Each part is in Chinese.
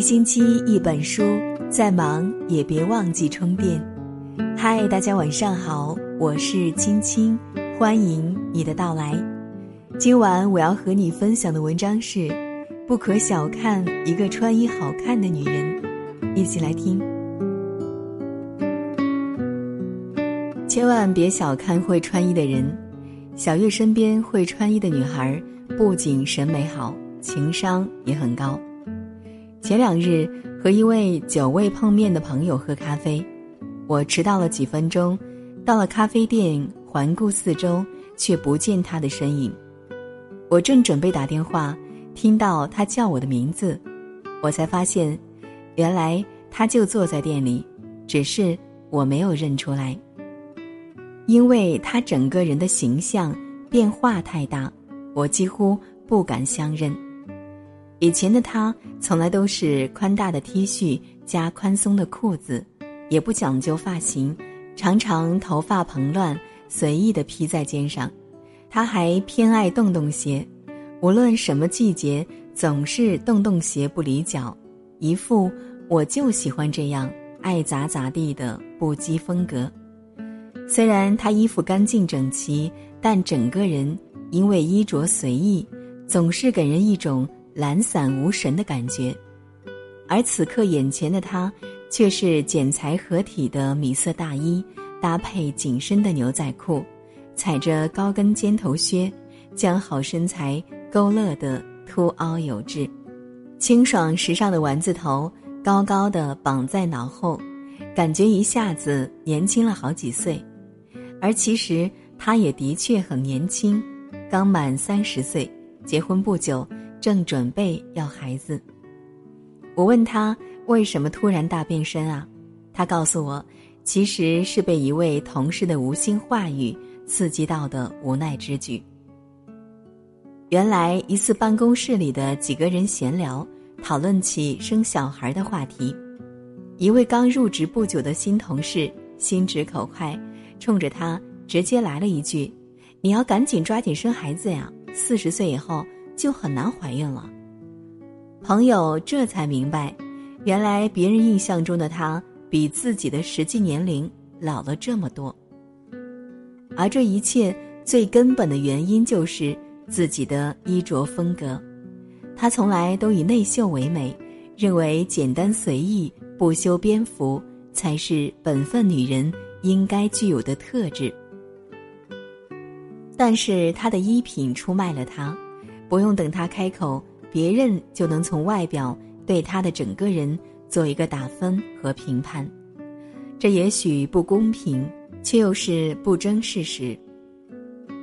一星期一本书，再忙也别忘记充电。嗨，大家晚上好，我是青青，欢迎你的到来。今晚我要和你分享的文章是：不可小看一个穿衣好看的女人。一起来听。千万别小看会穿衣的人。小月身边会穿衣的女孩，不仅审美好，情商也很高。前两日和一位久未碰面的朋友喝咖啡，我迟到了几分钟，到了咖啡店，环顾四周，却不见他的身影。我正准备打电话，听到他叫我的名字，我才发现，原来他就坐在店里，只是我没有认出来。因为他整个人的形象变化太大，我几乎不敢相认。以前的他从来都是宽大的 T 恤加宽松的裤子，也不讲究发型，常常头发蓬乱，随意的披在肩上。他还偏爱洞洞鞋，无论什么季节，总是洞洞鞋不离脚，一副我就喜欢这样爱咋咋地的不羁风格。虽然他衣服干净整齐，但整个人因为衣着随意，总是给人一种懒散无神的感觉。而此刻眼前的他，却是剪裁合体的米色大衣，搭配紧身的牛仔裤，踩着高跟尖头靴，将好身材勾勒得凸凹有致。清爽时尚的丸子头高高的绑在脑后，感觉一下子年轻了好几岁。而其实他也的确很年轻，刚满三十岁，结婚不久，正准备要孩子。我问他为什么突然大变身啊？他告诉我，其实是被一位同事的无心话语刺激到的无奈之举。原来一次办公室里的几个人闲聊，讨论起生小孩的话题，一位刚入职不久的新同事心直口快。冲着他直接来了一句：“你要赶紧抓紧生孩子呀！四十岁以后就很难怀孕了。”朋友这才明白，原来别人印象中的她比自己的实际年龄老了这么多。而这一切最根本的原因就是自己的衣着风格，她从来都以内秀为美，认为简单随意、不修边幅才是本分女人。应该具有的特质，但是她的衣品出卖了她，不用等他开口，别人就能从外表对他的整个人做一个打分和评判。这也许不公平，却又是不争事实。《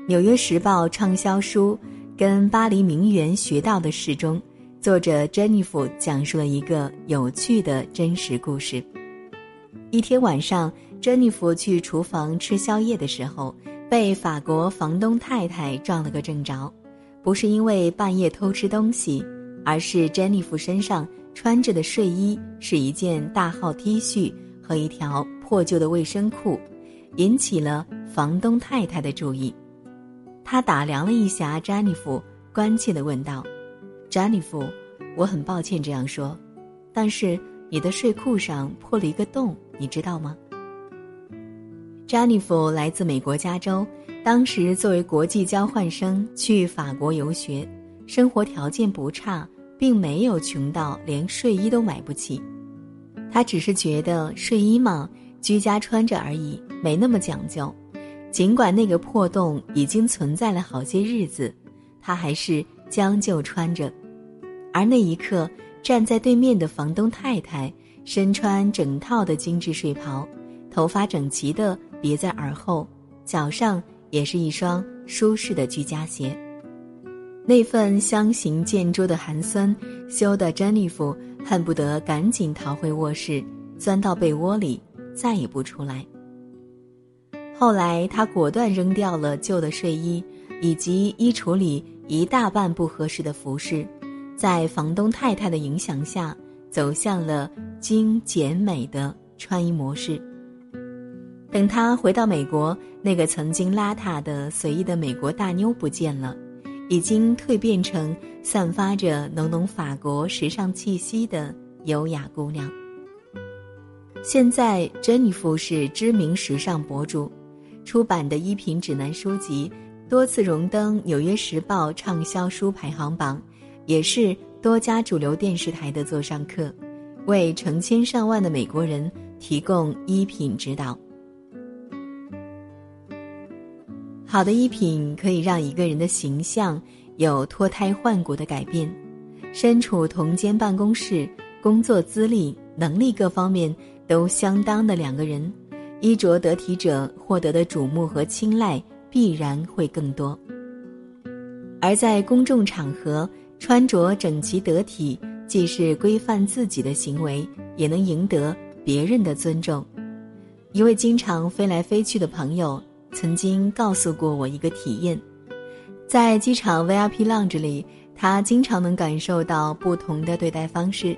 纽约时报》畅销书《跟巴黎名媛学到的事》中，作者珍妮弗讲述了一个有趣的真实故事。一天晚上。珍妮弗去厨房吃宵夜的时候，被法国房东太太撞了个正着，不是因为半夜偷吃东西，而是珍妮弗身上穿着的睡衣是一件大号 T 恤和一条破旧的卫生裤，引起了房东太太的注意。他打量了一下詹妮弗，关切地问道：“詹妮弗，我很抱歉这样说，但是你的睡裤上破了一个洞，你知道吗？”詹妮弗来自美国加州，当时作为国际交换生去法国游学，生活条件不差，并没有穷到连睡衣都买不起。他只是觉得睡衣嘛，居家穿着而已，没那么讲究。尽管那个破洞已经存在了好些日子，他还是将就穿着。而那一刻，站在对面的房东太太身穿整套的精致睡袍，头发整齐的。别在耳后，脚上也是一双舒适的居家鞋。那份相形见绌的寒酸，羞得詹妮弗恨不得赶紧逃回卧室，钻到被窝里，再也不出来。后来，她果断扔掉了旧的睡衣，以及衣橱里一大半不合适的服饰，在房东太太的影响下，走向了精简美的穿衣模式。等他回到美国，那个曾经邋遢的随意的美国大妞不见了，已经蜕变成散发着浓浓法国时尚气息的优雅姑娘。现在，珍妮弗是知名时尚博主，出版的衣品指南书籍多次荣登《纽约时报》畅销书排行榜，也是多家主流电视台的座上客，为成千上万的美国人提供衣品指导。好的衣品可以让一个人的形象有脱胎换骨的改变，身处同间办公室，工作资历、能力各方面都相当的两个人，衣着得体者获得的瞩目和青睐必然会更多。而在公众场合，穿着整齐得体，既是规范自己的行为，也能赢得别人的尊重。一位经常飞来飞去的朋友。曾经告诉过我一个体验，在机场 VIP lounge 里，他经常能感受到不同的对待方式。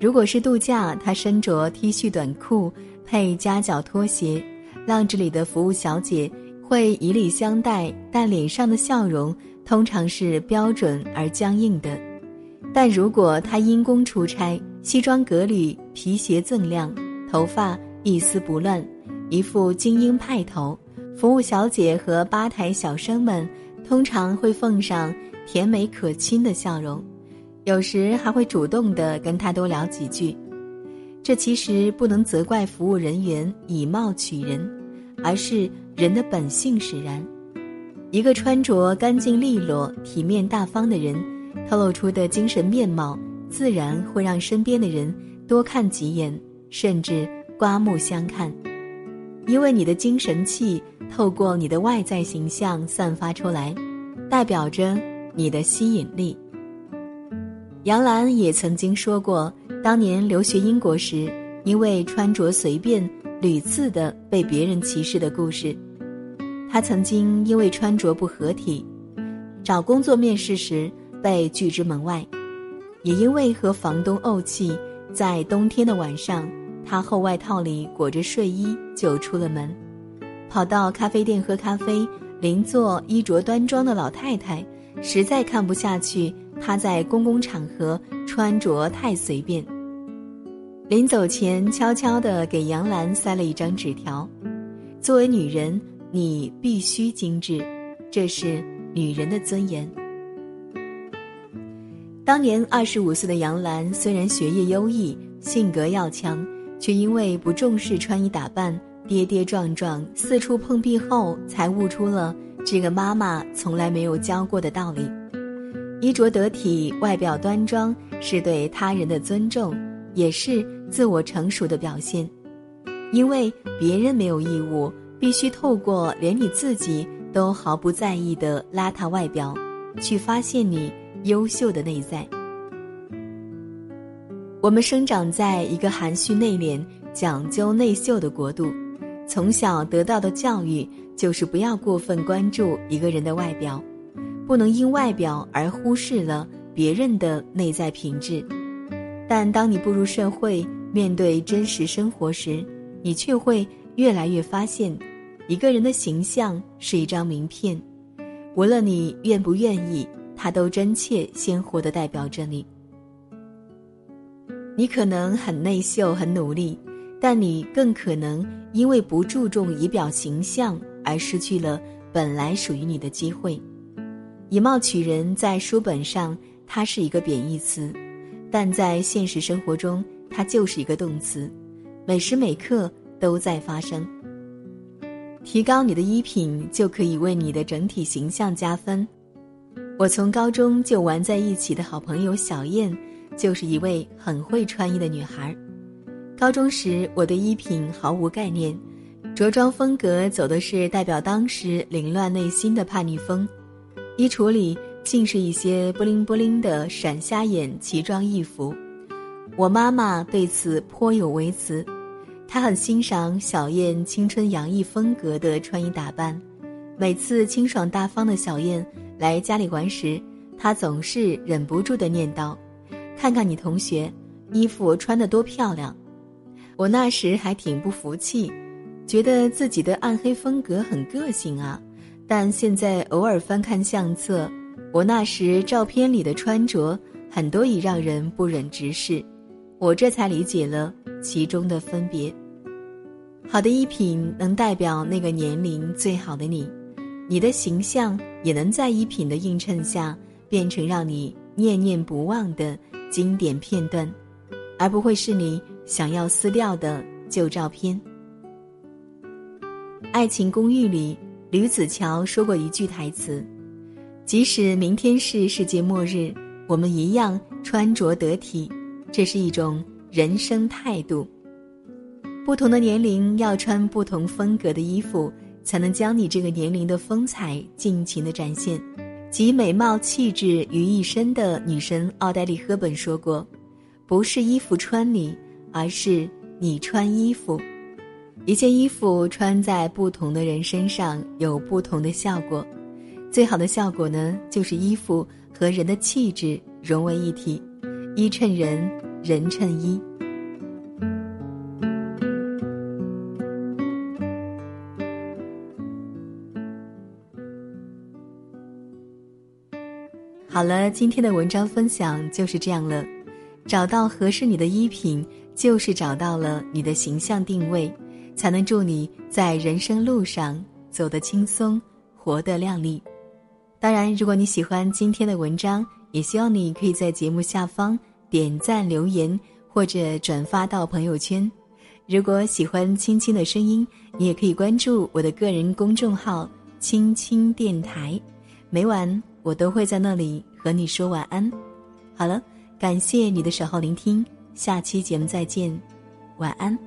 如果是度假，他身着 T 恤短裤配夹脚拖鞋，lounge 里的服务小姐会以礼相待，但脸上的笑容通常是标准而僵硬的。但如果他因公出差，西装革履，皮鞋锃亮，头发一丝不乱，一副精英派头。服务小姐和吧台小生们通常会奉上甜美可亲的笑容，有时还会主动的跟他多聊几句。这其实不能责怪服务人员以貌取人，而是人的本性使然。一个穿着干净利落、体面大方的人，透露出的精神面貌，自然会让身边的人多看几眼，甚至刮目相看。因为你的精神气透过你的外在形象散发出来，代表着你的吸引力。杨澜也曾经说过，当年留学英国时，因为穿着随便，屡次的被别人歧视的故事。她曾经因为穿着不合体，找工作面试时被拒之门外，也因为和房东怄气，在冬天的晚上。他厚外套里裹着睡衣就出了门，跑到咖啡店喝咖啡。邻座衣着端庄的老太太实在看不下去，她在公共场合穿着太随便。临走前，悄悄地给杨澜塞了一张纸条：“作为女人，你必须精致，这是女人的尊严。”当年二十五岁的杨澜，虽然学业优异，性格要强。却因为不重视穿衣打扮，跌跌撞撞，四处碰壁后，才悟出了这个妈妈从来没有教过的道理：衣着得体、外表端庄，是对他人的尊重，也是自我成熟的表现。因为别人没有义务必须透过连你自己都毫不在意的邋遢外表，去发现你优秀的内在。我们生长在一个含蓄内敛、讲究内秀的国度，从小得到的教育就是不要过分关注一个人的外表，不能因外表而忽视了别人的内在品质。但当你步入社会，面对真实生活时，你却会越来越发现，一个人的形象是一张名片，无论你愿不愿意，它都真切鲜活地代表着你。你可能很内秀、很努力，但你更可能因为不注重仪表形象而失去了本来属于你的机会。以貌取人，在书本上它是一个贬义词，但在现实生活中，它就是一个动词，每时每刻都在发生。提高你的衣品，就可以为你的整体形象加分。我从高中就玩在一起的好朋友小燕。就是一位很会穿衣的女孩。高中时，我对衣品毫无概念，着装风格走的是代表当时凌乱内心的叛逆风，衣橱里尽是一些布灵布灵的闪瞎眼奇装异服。我妈妈对此颇有微词，她很欣赏小燕青春洋溢风格的穿衣打扮。每次清爽大方的小燕来家里玩时，她总是忍不住的念叨。看看你同学，衣服穿得多漂亮！我那时还挺不服气，觉得自己的暗黑风格很个性啊。但现在偶尔翻看相册，我那时照片里的穿着，很多已让人不忍直视。我这才理解了其中的分别。好的衣品能代表那个年龄最好的你，你的形象也能在衣品的映衬下变成让你念念不忘的经典片段，而不会是你想要撕掉的旧照片。《爱情公寓》里，吕子乔说过一句台词：“即使明天是世界末日，我们一样穿着得体，这是一种人生态度。”不同的年龄要穿不同风格的衣服，才能将你这个年龄的风采尽情的展现，集美貌气质于一身的女神奥黛丽·赫本说过：“不是衣服穿你，而是你穿衣服。一件衣服穿在不同的人身上有不同的效果，最好的效果呢，就是衣服和人的气质融为一体，衣衬人，人衬衣。”好了，今天的文章分享就是这样了。找到合适你的衣品，就是找到了你的形象定位，才能助你在人生路上走得轻松，活得靓丽。当然，如果你喜欢今天的文章，也希望你可以在节目下方点赞、留言或者转发到朋友圈。如果喜欢青青的声音，你也可以关注我的个人公众号“青青电台”，每晚我都会在那里。和你说晚安，好了，感谢你的守候聆听，下期节目再见，晚安。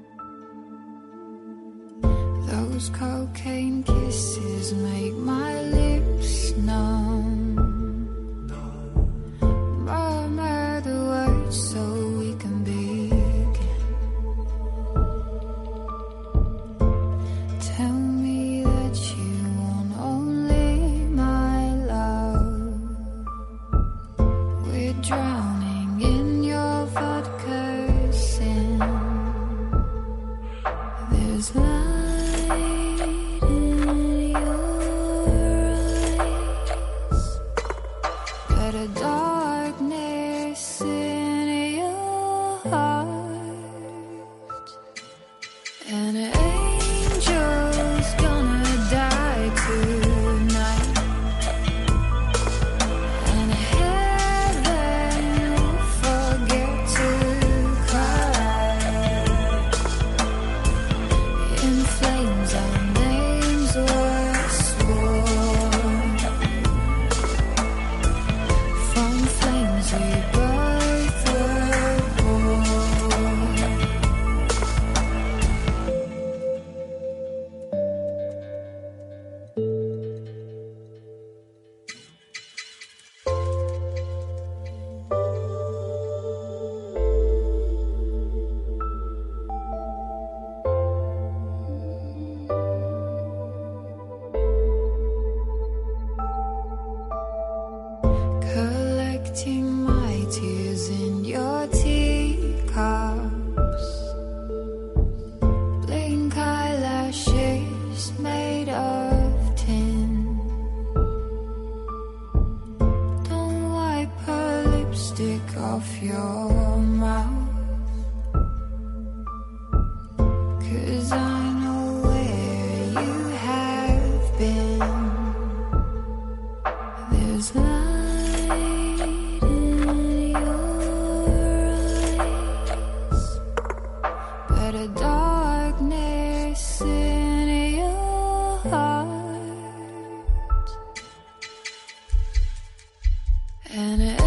of your mouth. Cause I know where you have been. There's light in your eyes, but a darkness in your heart. And it.